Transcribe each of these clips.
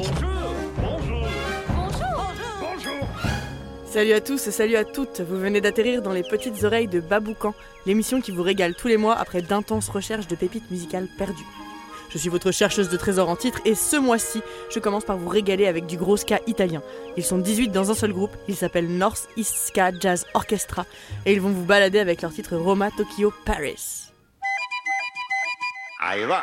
Bonjour, bonjour, Bonjour bonjour. Salut à tous et salut à toutes, vous venez d'atterrir dans les petites oreilles de Baboucan, l'émission qui vous régale tous les mois après d'intenses recherches de pépites musicales perdues. Je suis votre chercheuse de trésors en titre et ce mois-ci, je commence par vous régaler avec du gros ska italien. Ils sont 18 dans un seul groupe, ils s'appellent North East Ska Jazz Orchestra et ils vont vous balader avec leur titre Roma, Tokyo, Paris. Ahí va.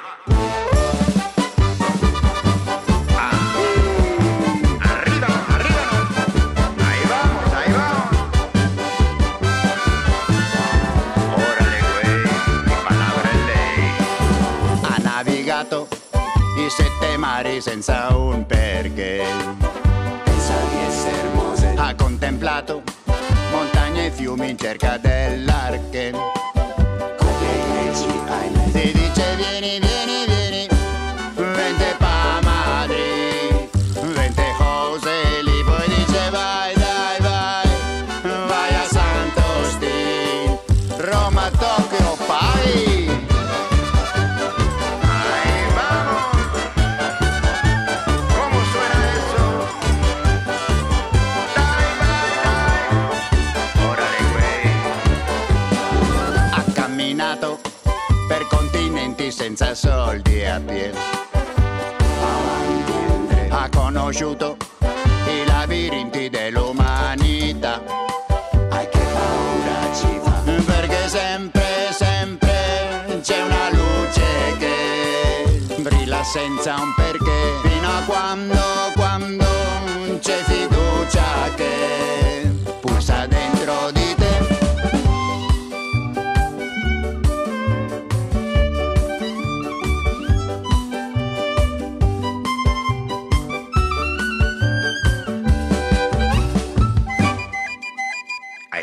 Navigato i sette mari senza un perché. Pensa di essere Mose. Ha contemplato montagne e fiumi in cerca dell'arche. Si dice vieni, vieni, soldi a piedi. Ha conosciuto i labirinti dell'umanità. Ai che paura ci fa. Perché sempre, sempre c'è una luce che brilla senza un perché. Fino a quando, quando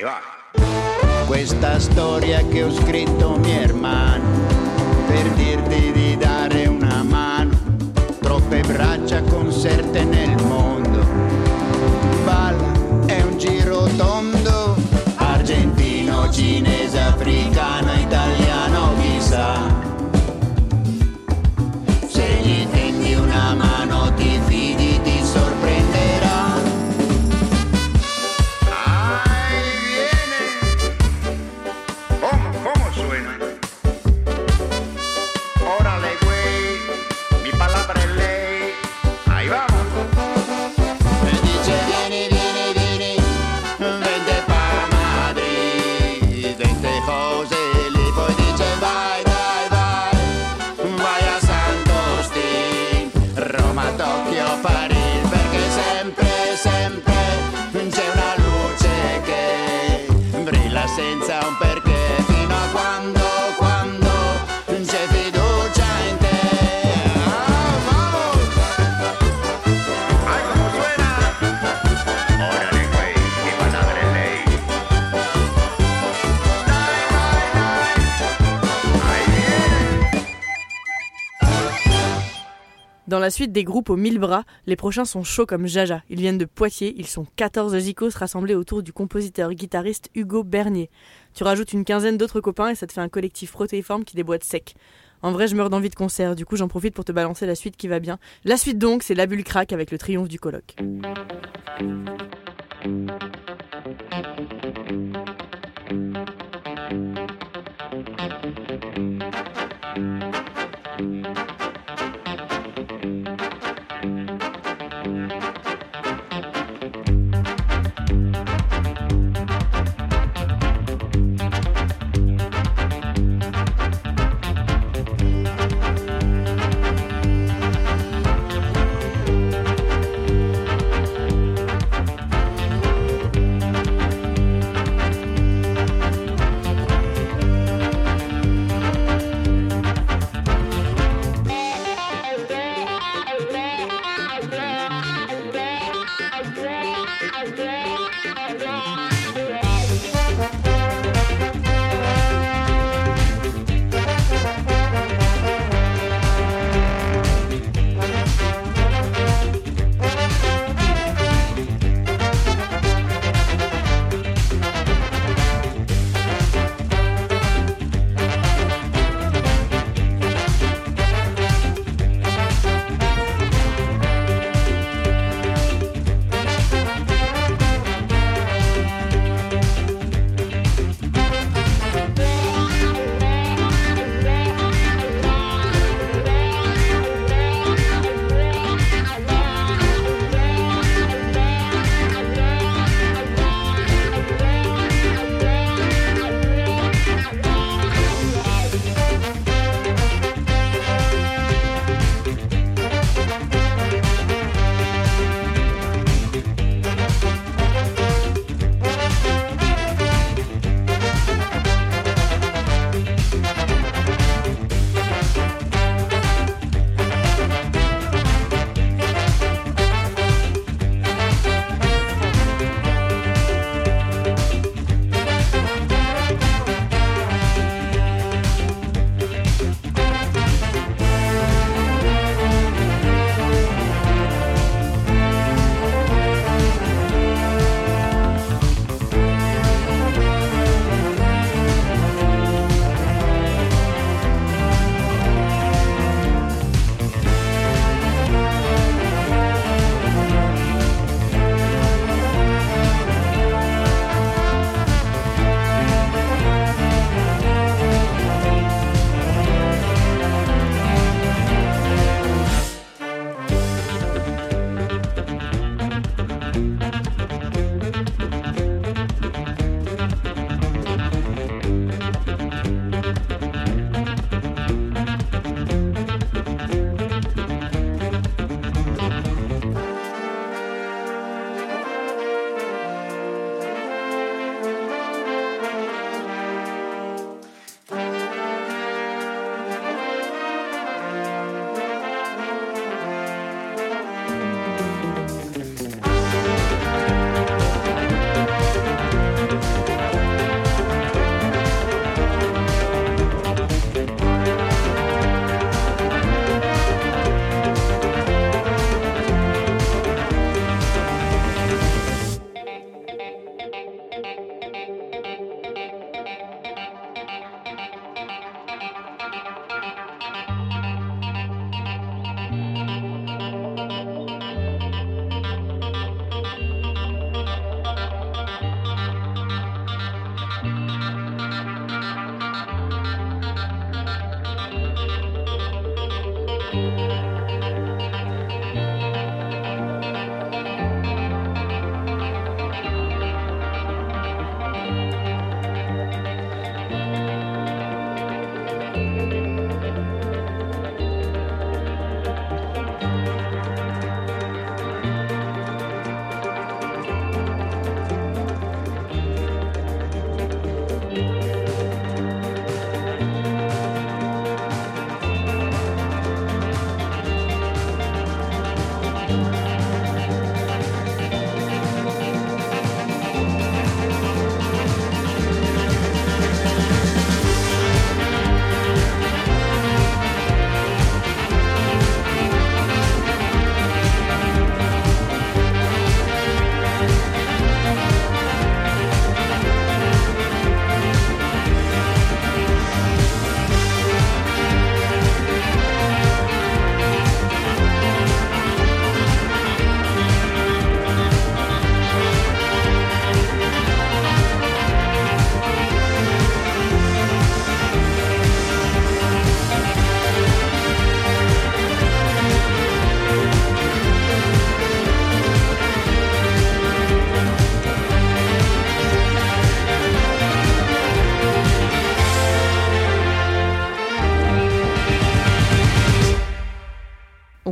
va. Questa storia che ho scritto mi hermano per dirti di dare una mano. Troppe braccia conserte nel mondo. Balla è un giro tondo. Argentino, cinese, africano, la suite des groupes aux mille bras, les prochains sont chauds comme Jaja. Ils viennent de Poitiers, ils sont 14 zikos rassemblés autour du compositeur-guitariste Hugo Bernier. Tu rajoutes une quinzaine d'autres copains et ça te fait un collectif protéiforme qui déboîte sec. En vrai, je meurs d'envie de concert, du coup j'en profite pour te balancer la suite qui va bien. La suite donc, c'est La Bulle Crack avec le triomphe du colloque.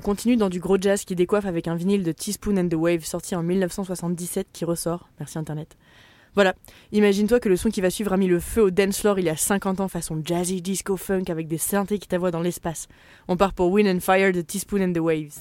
On continue dans du gros jazz qui décoiffe avec un vinyle de Teaspoon and the Wave sorti en 1977 qui ressort. Merci Internet. Voilà, imagine-toi que le son qui va suivre a mis le feu au dancefloor il y a 50 ans façon jazzy disco funk avec des synthés qui t'avoient dans l'espace. On part pour Wind and Fire de Teaspoon and the Waves.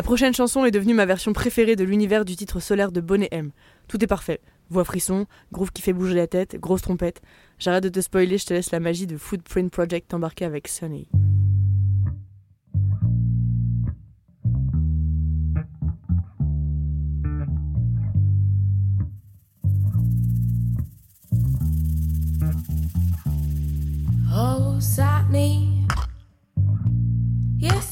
La prochaine chanson est devenue ma version préférée de l'univers du titre solaire de Bonnet M. Tout est parfait. Voix frisson, groove qui fait bouger la tête, grosse trompette. J'arrête de te spoiler, je te laisse la magie de Footprint Project embarquée avec Sunny. Oh, Sydney.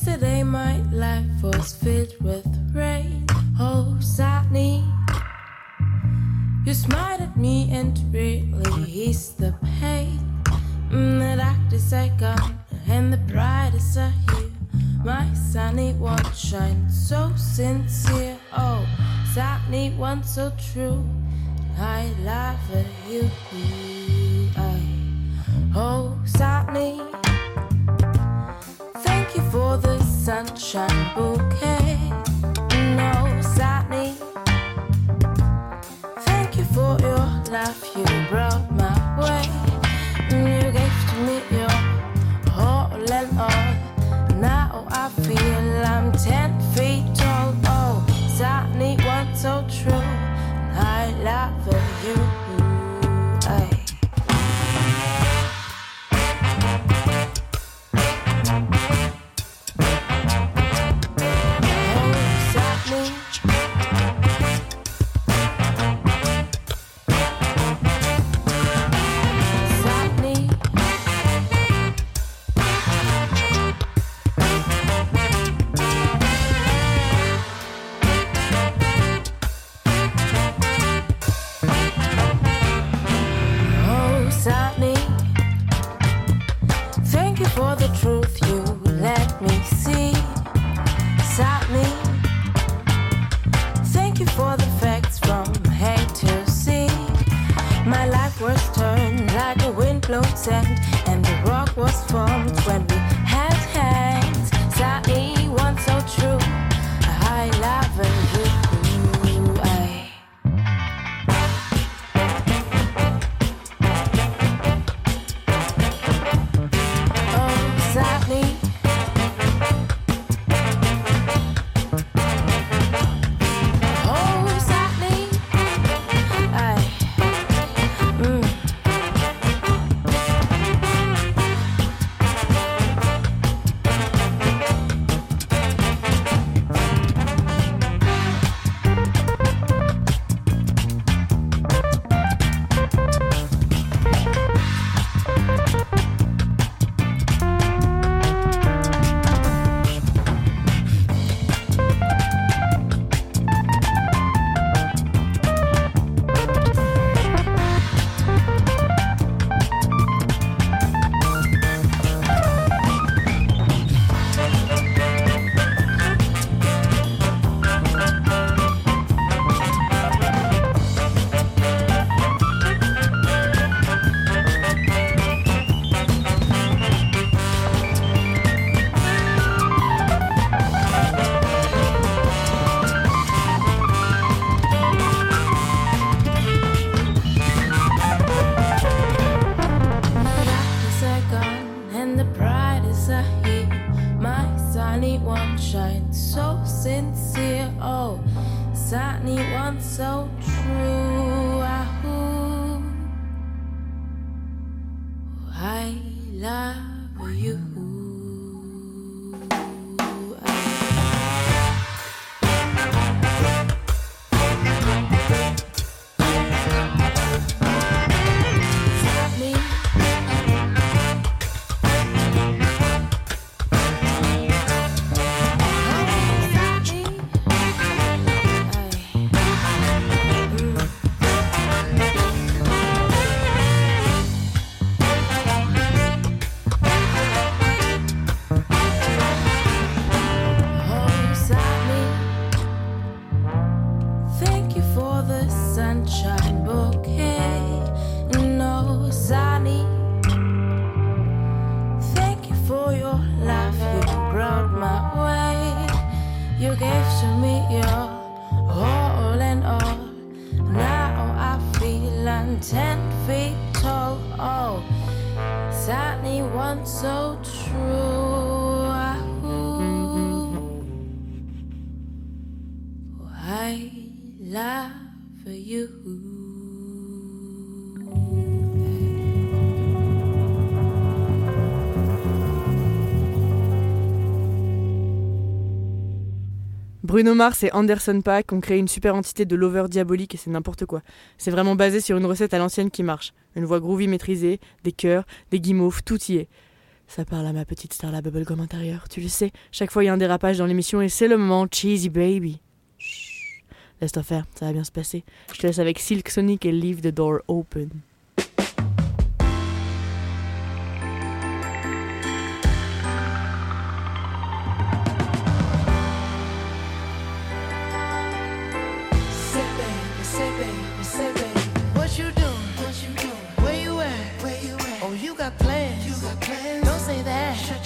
Yesterday my life was filled with rain. Oh, Sydney. You smiled at me and really eased the pain. Mm, the darkness are gone and the brightest are here. My sunny one shines so sincere. Oh, sunny one so true. I love you. I, oh, sunny. Thank you for the sunshine bouquet. No, sunny. Thank you for your love you brought Bruno Mars et Anderson Paak ont créé une super entité de lover diabolique et c'est n'importe quoi. C'est vraiment basé sur une recette à l'ancienne qui marche. Une voix groovy maîtrisée, des chœurs, des guimauves, tout y est. Ça parle à ma petite star la bubblegum intérieure, tu le sais. Chaque fois il y a un dérapage dans l'émission et c'est le moment cheesy baby. Chut. Laisse-toi faire, ça va bien se passer. Je te laisse avec Silk Sonic et Leave the Door Open.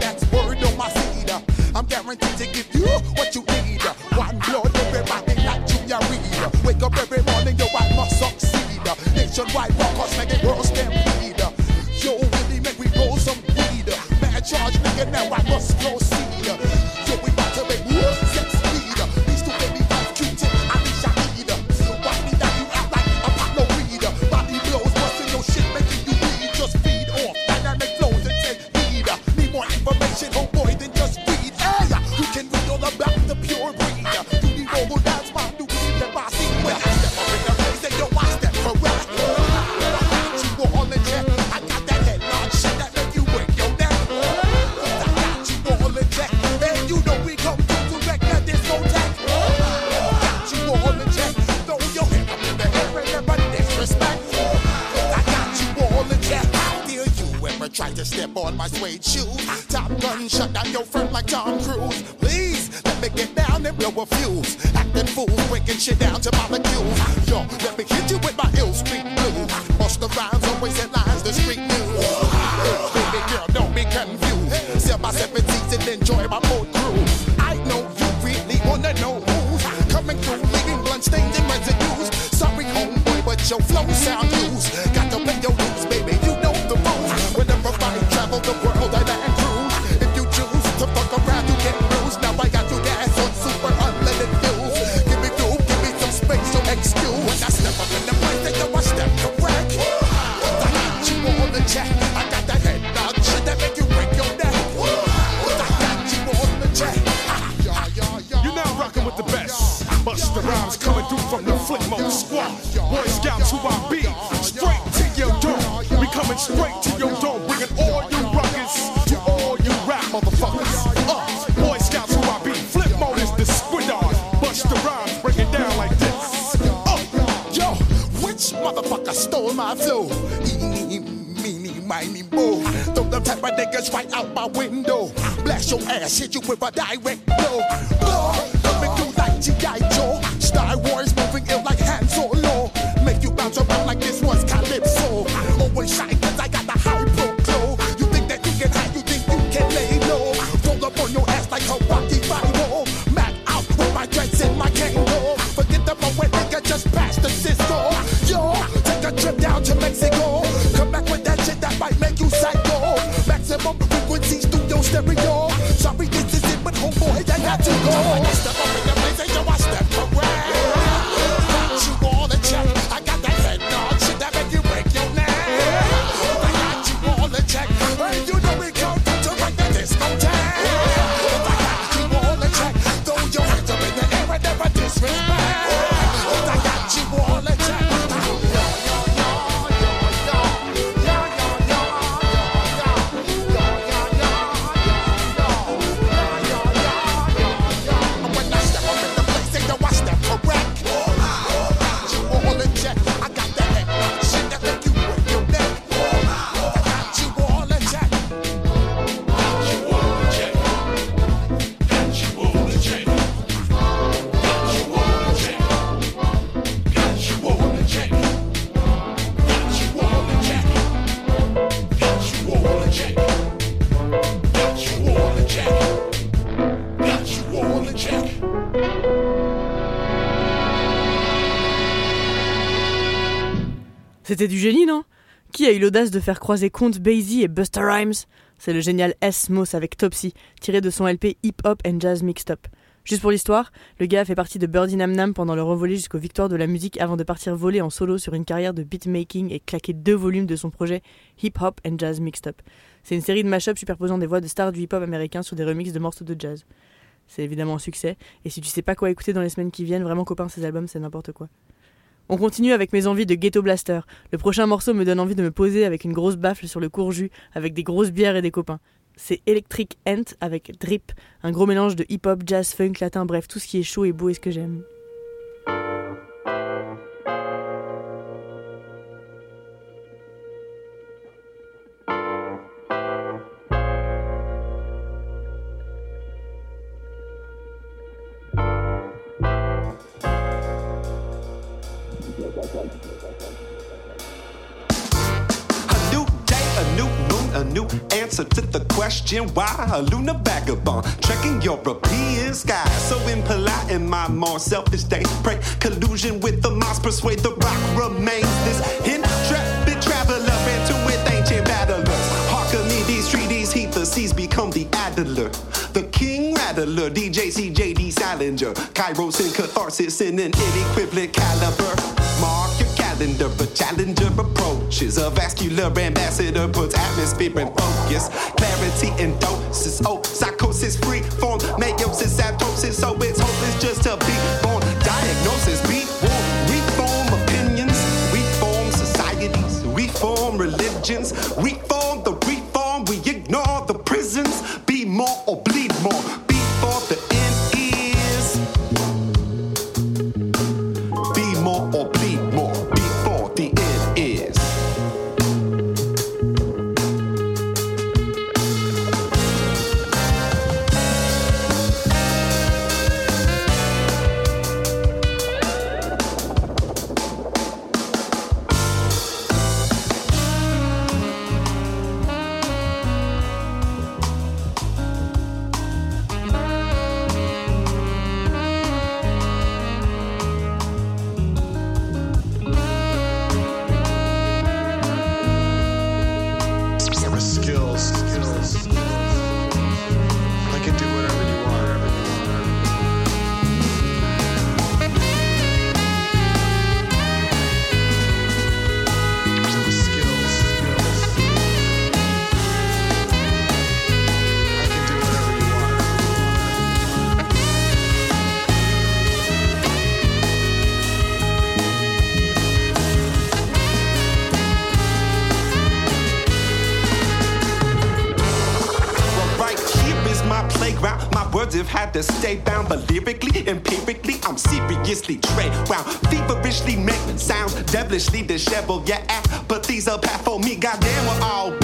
That's word on my seed. Uh. I'm guaranteed to give you what you need. Uh. One blood, everybody like Junior Reid. Wake up every morning, yo, I must succeed. Uh. Nationwide, rockers, make it world stand my flow. Eeny, meeny, miny, mo. Throw them type of niggas right out my window. Blast your ass, hit you with a direct blow. Blow. C'était du génie, non? Qui a eu l'audace de faire croiser Count Basie et Buster Rhymes? C'est le génial S-Mos avec Topsy, tiré de son LP Hip Hop and Jazz Mixed Up. Juste pour l'histoire, le gars a fait partie de Birdie Nam Nam pendant le revolet jusqu'aux victoires de la musique avant de partir voler en solo sur une carrière de beatmaking et claquer deux volumes de son projet Hip Hop and Jazz Mixed Up. C'est une série de mashups superposant des voix de stars du hip hop américain sur des remixes de morceaux de jazz. C'est évidemment un succès, et si tu sais pas quoi écouter dans les semaines qui viennent, vraiment copain, ces albums c'est n'importe quoi. On continue avec mes envies de ghetto blaster. Le prochain morceau me donne envie de me poser avec une grosse baffle sur le courjus, avec des grosses bières et des copains. C'est Electric Ant avec Drip, un gros mélange de hip-hop, jazz, funk, latin, bref, tout ce qui est chaud et beau et ce que j'aime. A new answer to the question why a lunar vagabond trekking European skies. So impolite in my more selfish day, pray collusion with the moss, persuade the rock remains. This intrepid traveler into with ancient battlers. These treaties, heat the seas become the Adler. The King Rattler, DJ CJD Salinger, Kairos and catharsis in an inequivalent caliber. Mark calendar, a challenger approaches. A vascular ambassador puts atmosphere in focus. Clarity and doses. Oh, psychosis, free form, meiosis, apoptosis. So it's hopeless just to be born. Diagnosis, be warned. Reform opinions, We reform societies, We reform religions, reform to stay bound, but lyrically, empirically, I'm seriously trained. Wow, feverishly make sounds devilishly disheveled. Yeah, ah, but these are path for me. Goddamn, we're all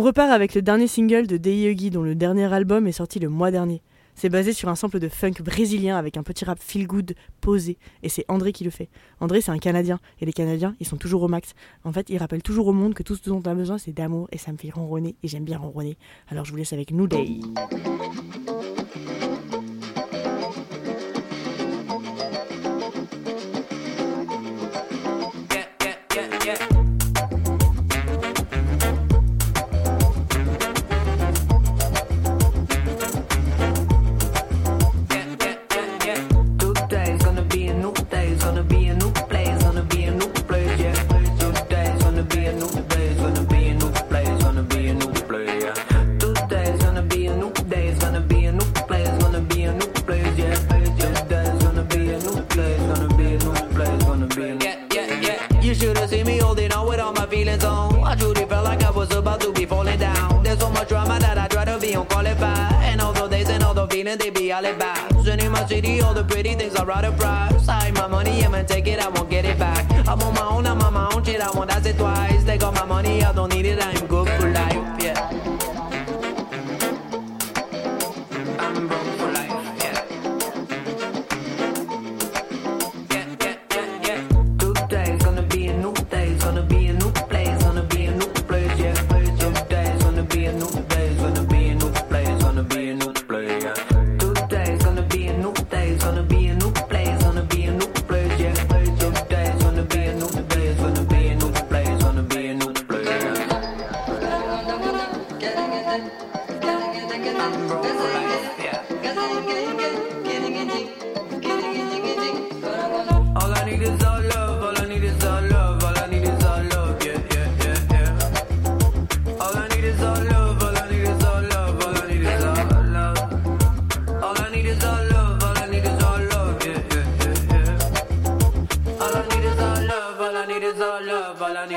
On repart avec le dernier single de Dei dont le dernier album est sorti le mois dernier. C'est basé sur un sample de funk brésilien avec un petit rap feel good posé. Et c'est André qui le fait. André, c'est un Canadien. Et les Canadiens, ils sont toujours au max. En fait, ils rappellent toujours au monde que tout ce dont on a besoin, c'est d'amour. Et ça me fait ronronner. Et j'aime bien ronronner. Alors je vous laisse avec nous, Day.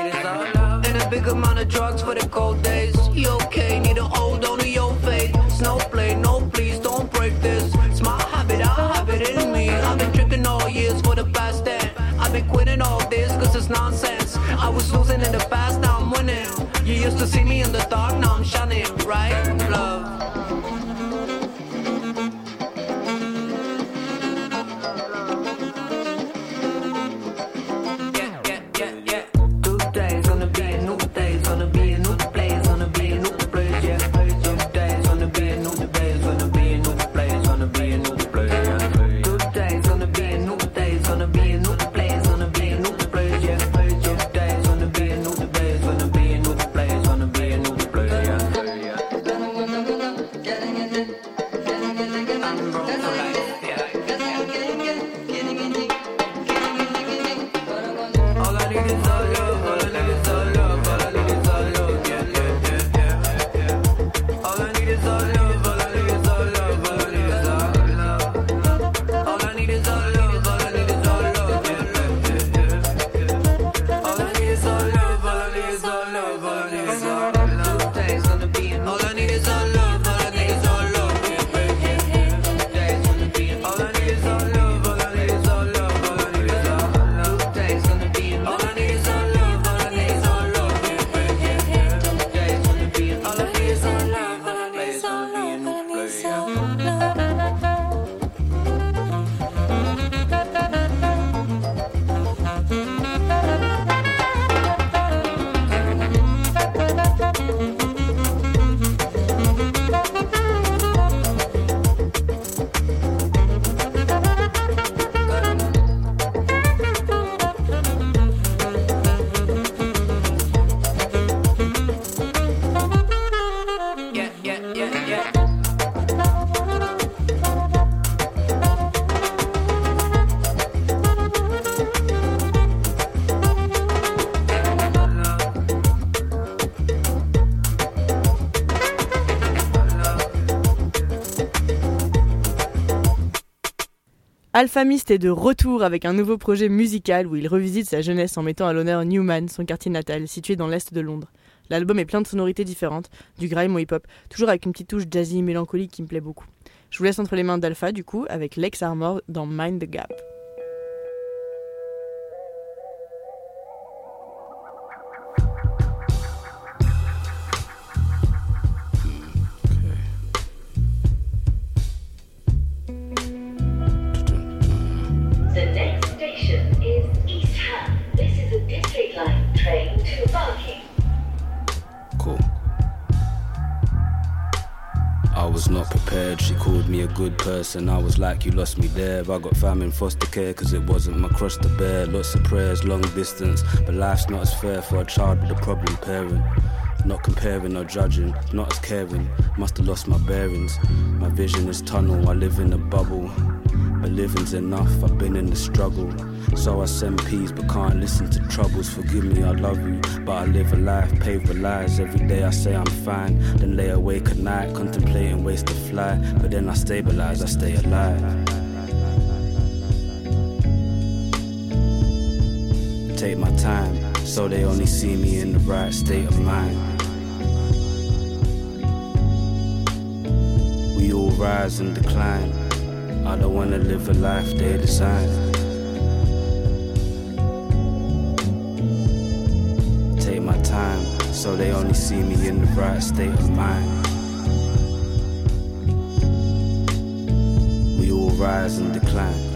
it is all love. And a big amount of drugs for the cold days. You okay? Need a hold on to your faith. Snowflake, no please, don't break this. It's my habit, I have it in me. I've been drinking all years for the past ten. I've been quitting all this cause it's nonsense. I was losing in the past, now I'm winning. You used to see me in the dark, now I'm shining, right? Alphamist est de retour avec un nouveau projet musical où il revisite sa jeunesse en mettant à l'honneur Newman, son quartier natal, situé dans l'est de Londres. L'album est plein de sonorités différentes, du grime au hip-hop, toujours avec une petite touche jazzy mélancolique qui me plaît beaucoup. Je vous laisse entre les mains d'Alpha du coup avec Lex Armor dans Mind the Gap. train to. Cool. I was not prepared, she called me a good person. I was like, you lost me there. I got fam in foster care, cause it wasn't my cross to bear. Lots of prayers, long distance, but life's not as fair for a child with a problem parent. Not comparing or judging, not as caring. Must have lost my bearings. My vision is tunnel, I live in a bubble. But living's enough, I've been in the struggle. So I send peace, but can't listen to troubles. Forgive me, I love you, but I live a life paved with lies. Every day I say I'm fine, then lay awake at night, contemplating ways to fly. But then I stabilize, I stay alive. Take my time, so they only see me in the right state of mind. We all rise and decline. I don't wanna live a life they design. Take my time, so they only see me in the right state of mind. We all rise and decline.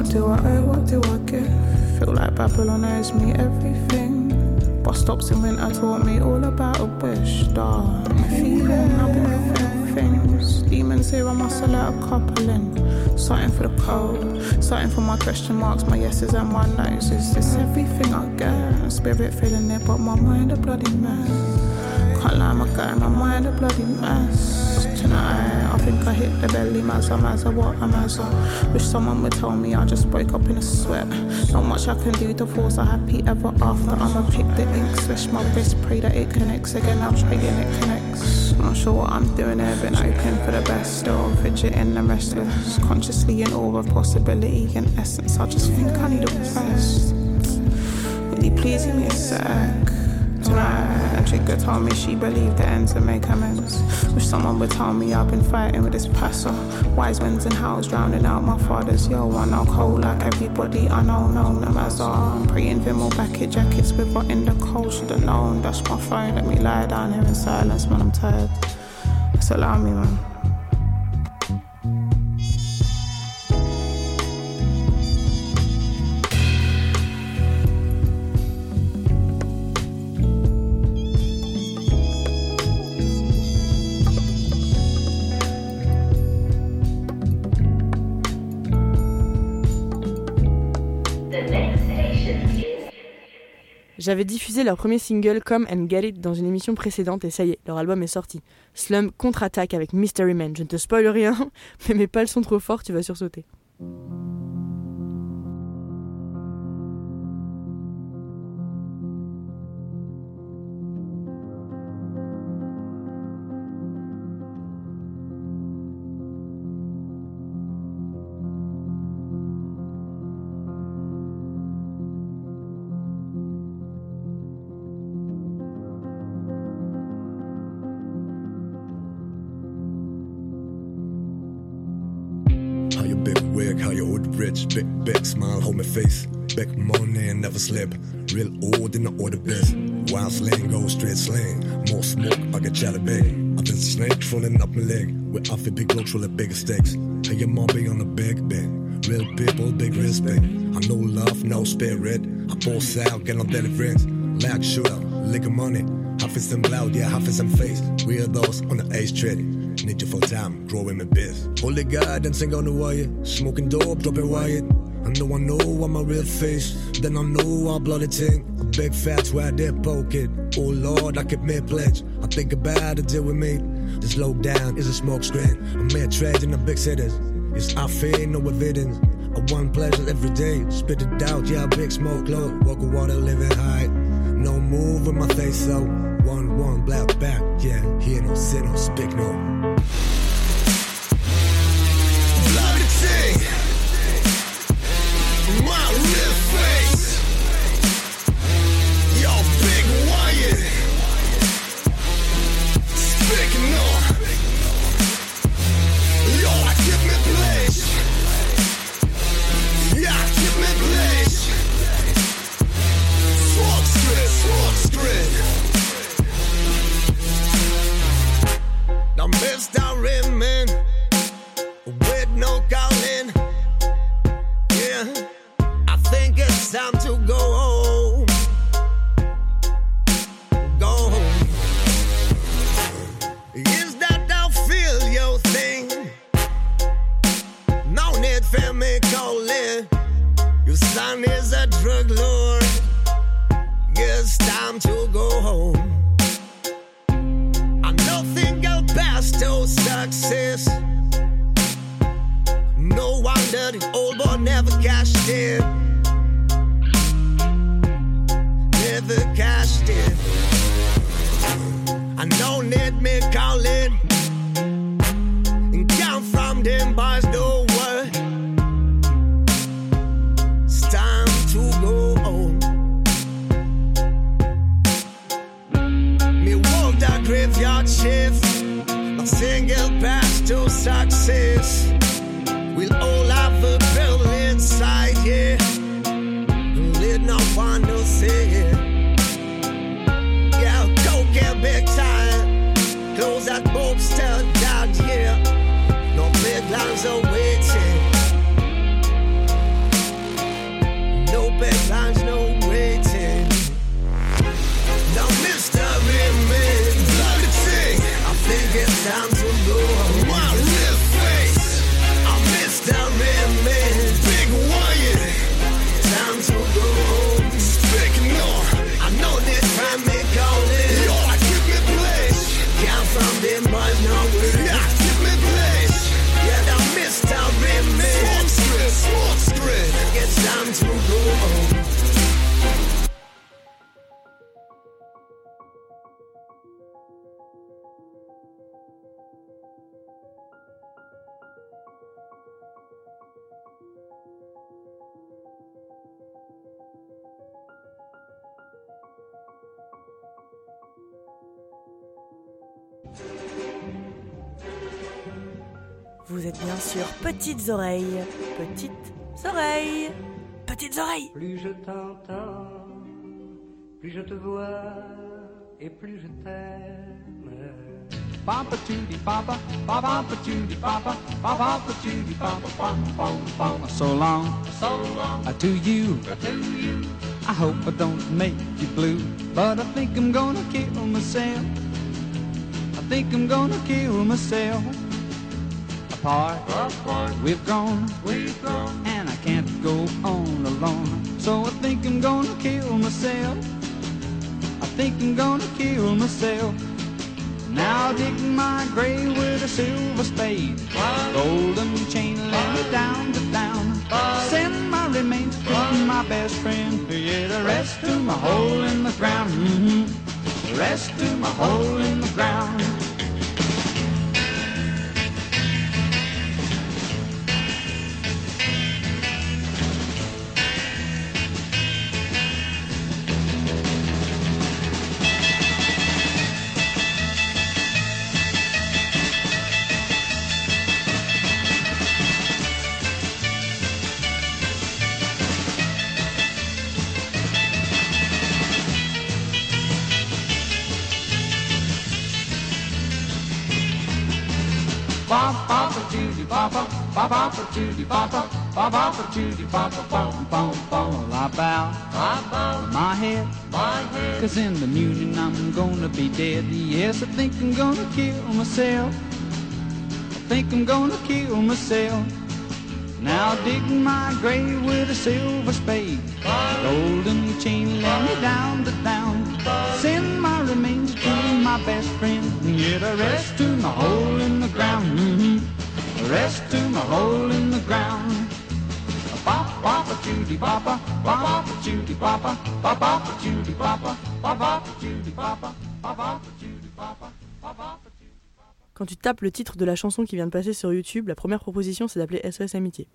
What do I owe? What do I get? Feel like Babylon owes me everything. Bus stops in winter taught me all about a wish. Dark feeling, I've been feeling things. Demons here, I must let a couple in. Something for the cold, something for my question marks, my yeses and my no's. Is this everything I get? Spirit feeling it, but my mind a bloody mess. Can't lie, my guy, my mind a bloody mess. Tonight, I think I hit the belly, mazza, mazza, what a mazza. Wish someone would tell me I just woke up in a sweat. Not much I can do to force a happy ever after. I'ma pick the ink, slash my wrist, pray that it connects again. I'm praying it connects. Not sure what I'm doing here, been open for the best. Still fidgeting and restless. Consciously in awe of possibility and essence. I just think I need a rest. Really pleasing me a sec. Trigger told me she believed the end to make amends. Wish someone would tell me I've been fighting with this passer. Wise winds and howls drowning out my father's yo. Know cold like everybody I know, known them as I'm praying Vimal bucket jackets with what in the cold should've known. That's my phone, let me lie down here in silence when I'm tired. Just allow me, man. J'avais diffusé leur premier single Come and Get It dans une émission précédente et ça y est, leur album est sorti. Slum contre-attaque avec Mystery Man. Je ne te spoil rien, mais mets pas le son trop fort, tu vas sursauter. Slip. Real old in the order biz. Wild slang, go straight slang. More smoke, I get chatter big. I've been snake trolling up my leg. With outfit big low troll bigger stakes. How your mom be on the big bed. Real people, big respect. I know love, no spirit. I boss out, get on deliverance. Lag shooter, liquor money. Half is them loud, yeah, half is them face. We are those on the ace trade. Need you full time, growing my biz. Holy God, dancing on the wire. Smoking dope, dropping wire. I know I know I'm my real face. Then I know I'll the ting. Big fat's where poke it. Oh Lord, I keep me a pledge. I think about it, deal with me. This low down is a smoke screen. I'm mad trade in the big cities. It's I fear no evidence. I want pleasure every day. Spit it out, yeah, big smoke low. Walk water, living high. No move with my face so. One, one, black back, yeah. Hear no, sit no, speak no. Go home. I nothing else past to success. No wonder the old boy never cashed in. Shift. A single path to success. We'll all Vous êtes bien sûr petites oreilles. Petites oreilles. Petites oreilles. Plus je t'entends, plus je te vois et plus je t'aime. Papa chooty papa, papa chooty papa, papa chooty papa, pam pam pam. So long, so long uh, to you, to you. I hope I don't make you blue, but I think I'm gonna kill myself. I think I'm gonna kill myself. Apart, apart, we've grown, we've grown, and I can't go on alone. So I think I'm gonna kill myself. I think I'm gonna kill myself. Now dig my grave with a silver spade. Golden chain let me down to down. Send my remains to my best friend. Yeah, the rest to my hole in the ground. hmm The rest to my hole in the ground. Boppa, bop bop Judy boppa, bop bop Judy boppa, bom bom bom. I bow, I bow my head, my head. Cause in the morning I'm gonna be dead. Yes, I think I'm gonna kill myself. I think I'm gonna kill myself. Now dig my grave with a silver spade. Golden chain let me down to down. Send my remains to my best friend. Get a rest to my hole in the ground. hmm A Quand tu tapes le titre de la chanson qui vient de passer sur YouTube, la première proposition c'est d'appeler SOS Amitié.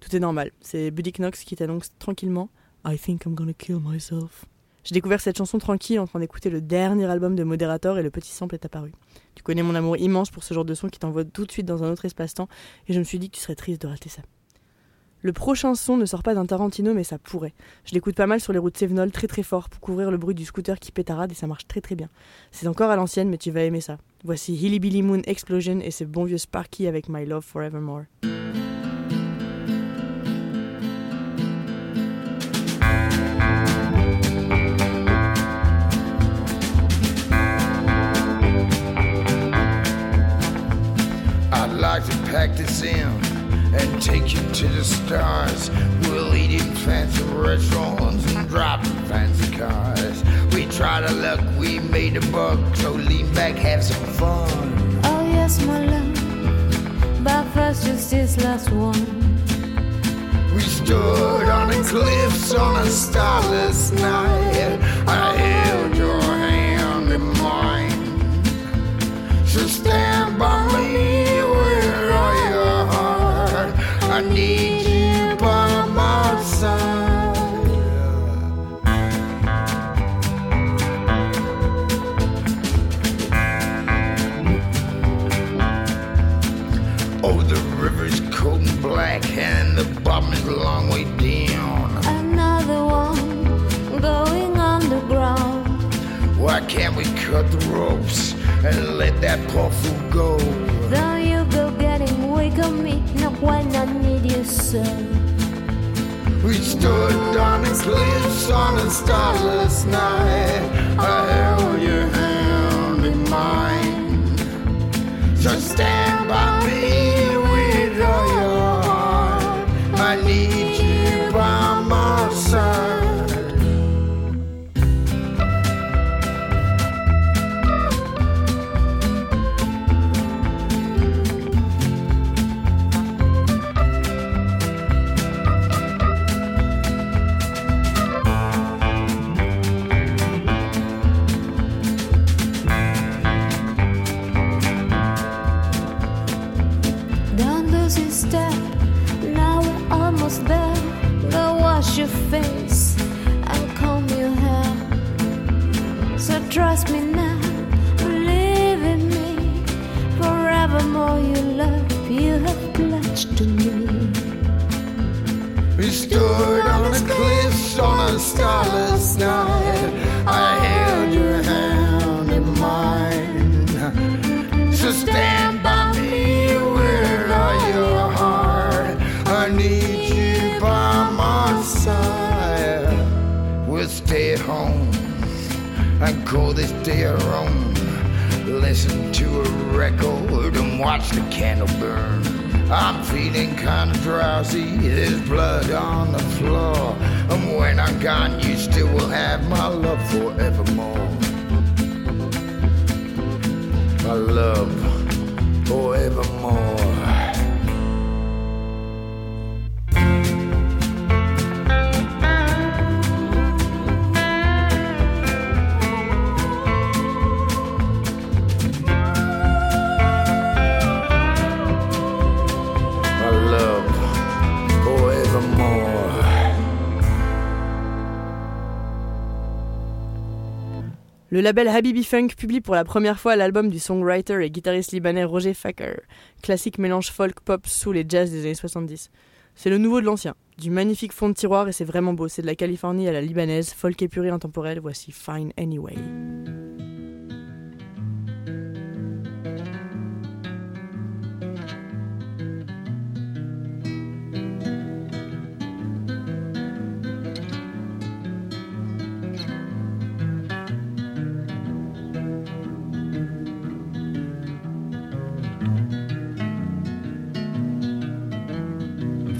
Tout est normal, c'est Buddy Knox qui t'annonce tranquillement I think I'm gonna kill myself. J'ai découvert cette chanson tranquille en train d'écouter le dernier album de Moderator et le petit sample est apparu. Tu connais mon amour immense pour ce genre de son qui t'envoie tout de suite dans un autre espace-temps et je me suis dit que tu serais triste de rater ça. Le prochain son ne sort pas d'un Tarantino mais ça pourrait. Je l'écoute pas mal sur les routes Sévenol très très fort pour couvrir le bruit du scooter qui pétarade et ça marche très très bien. C'est encore à l'ancienne mais tu vas aimer ça. Voici Hilly Billy Moon Explosion et ce bon vieux Sparky avec My Love Forevermore. practice in and take you to the stars. We'll eat in fancy restaurants and drive in fancy cars. We try to luck, we made a buck, so lean back, have some fun. Oh yes, my love, but first just this last one. We stood on the cliffs on a starless night. I held your hand in mine. So stand by me. Need you by my side. Oh, the river's cold and black, and the bottom is a long way down. Another one going underground. Why can't we cut the ropes and let that poor fool go? Though you go getting weak on me, not when I need you so. We stood on the cliffs on a starless night. I held your hand in mine. So stand call this day our own. Listen to a record and watch the candle burn. I'm feeling kinda drowsy, there's blood on the floor. And when I'm gone, you still will have my love forevermore. My love forevermore. Le label Habibi Funk publie pour la première fois l'album du songwriter et guitariste libanais Roger Faker, classique mélange folk, pop, soul et jazz des années 70. C'est le nouveau de l'ancien, du magnifique fond de tiroir et c'est vraiment beau, c'est de la Californie à la libanaise, folk épuré intemporel, voici Fine Anyway.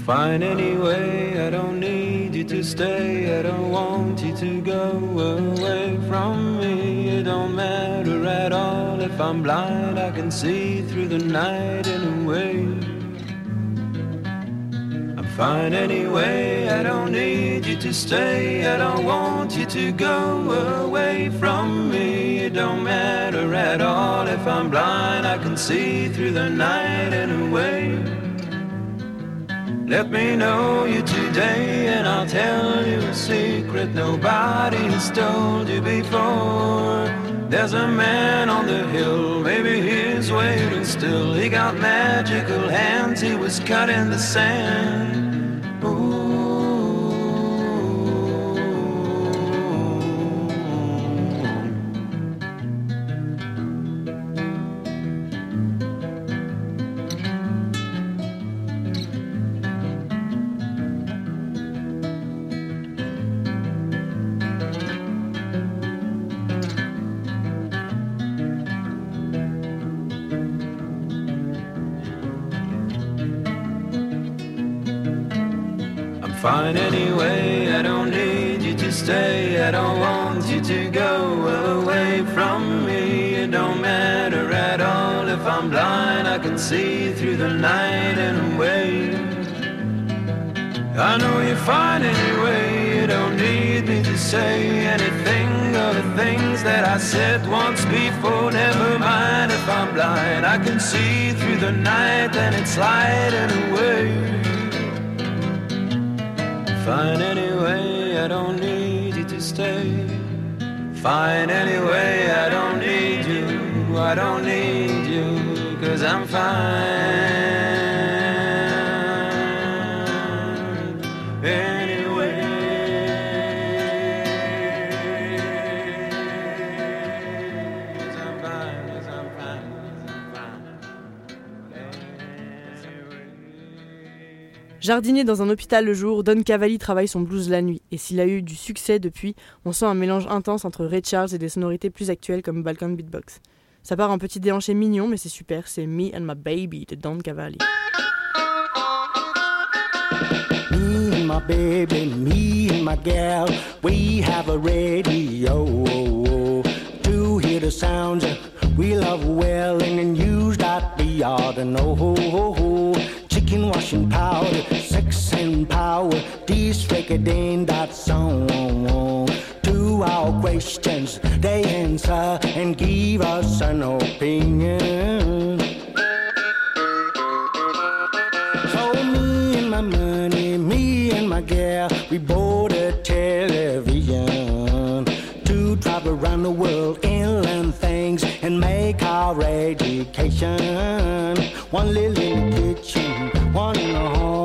Fine anyway, I don't need you to stay, I don't want you to go away from me. It don't matter at all if I'm blind, I can see through the night anyway. I'm fine anyway, I don't need you to stay, I don't want you to go away from me. It don't matter at all if I'm blind, I can see through the night anyway. Let me know you today and I'll tell you a secret nobody has told you before. There's a man on the hill, maybe he's waiting still. He got magical hands, he was cut in the sand. Fine anyway, I don't need you to stay. I don't want you to go away from me. It don't matter at all if I'm blind. I can see through the night and away. I know you're fine anyway. You don't need me to say anything of the things that I said once before. Never mind if I'm blind. I can see through the night and it's sliding away. Fine anyway, I don't need you to stay. Fine anyway, I don't need you. I don't need you, cause I'm fine. Jardinier dans un hôpital le jour, Don Cavalli travaille son blues la nuit. Et s'il a eu du succès depuis, on sent un mélange intense entre Ray Charles et des sonorités plus actuelles comme Balkan Beatbox. Ça part un petit déhanché mignon, mais c'est super, c'est Me and My Baby de Don Cavalli. Me and my baby, me and my we have a radio and power, ain't that song. To our questions, they answer and give us an opinion. So me and my money, me and my gal, we bought a television to travel around the world and learn things and make our education. One little in the kitchen, one in the hall,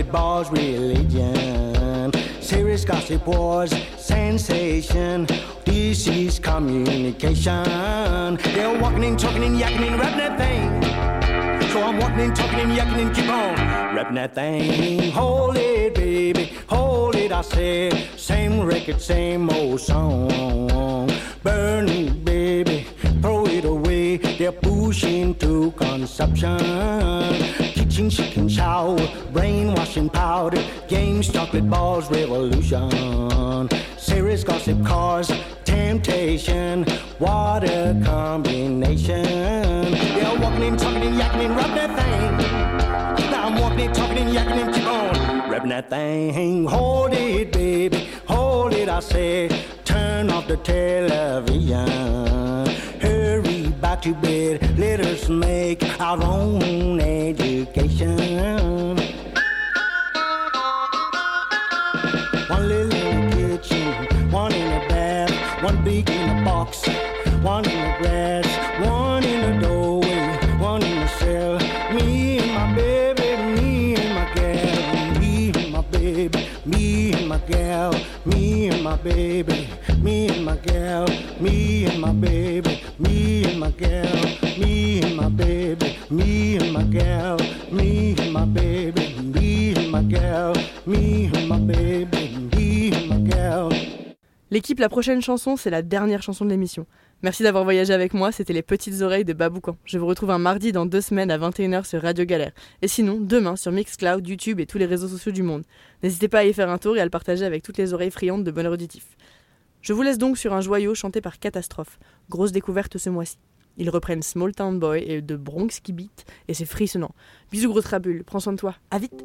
chocolate bars, religion. Serious gossip wars, sensation. This is communication. They're walking and talking and yakking and rapping that thing. So I'm walking and talking and yakking and keep on rapping that thing. Hold it, baby, hold it, I said. Same record, same old song. Burn it, baby, throw it away. They're pushing to consumption. Kitchen, chicken, shower, brainwashing powder, games, chocolate balls, revolution. Serious gossip, cars, temptation, a combination. Yeah, walking and talking and yakking and rub that thing. Now I'm walking and talking and yakking and keep on rubbing that thing. Hold it, baby, hold it, I say. Turn off the television. Back to bed. Let us make our own education. One little in the kitchen, one in the bath, one big in the box, one in the grass, one in the doorway, one in the cell. Me and my baby, me and my gal, me and my baby, me and my gal, me and my baby, me and my gal, me and my baby, my my baby, my my baby, my my baby, my gal. L'équipe, la prochaine chanson, c'est la dernière chanson de l'émission. Merci d'avoir voyagé avec moi, c'était les petites oreilles de Baboucan. Je vous retrouve un mardi dans deux semaines à 21h sur Radio Galère. Et sinon, demain sur Mixcloud, YouTube et tous les réseaux sociaux du monde. N'hésitez pas à y faire un tour et à le partager avec toutes les oreilles friandes de bonheur auditif. Je vous laisse donc sur un joyau chanté par Catastrophe. Grosse découverte ce mois-ci. Ils reprennent Small Town Boy et de Bronx qui beat et c'est frissonnant. Bisous gros trabule, prends soin de toi, à vite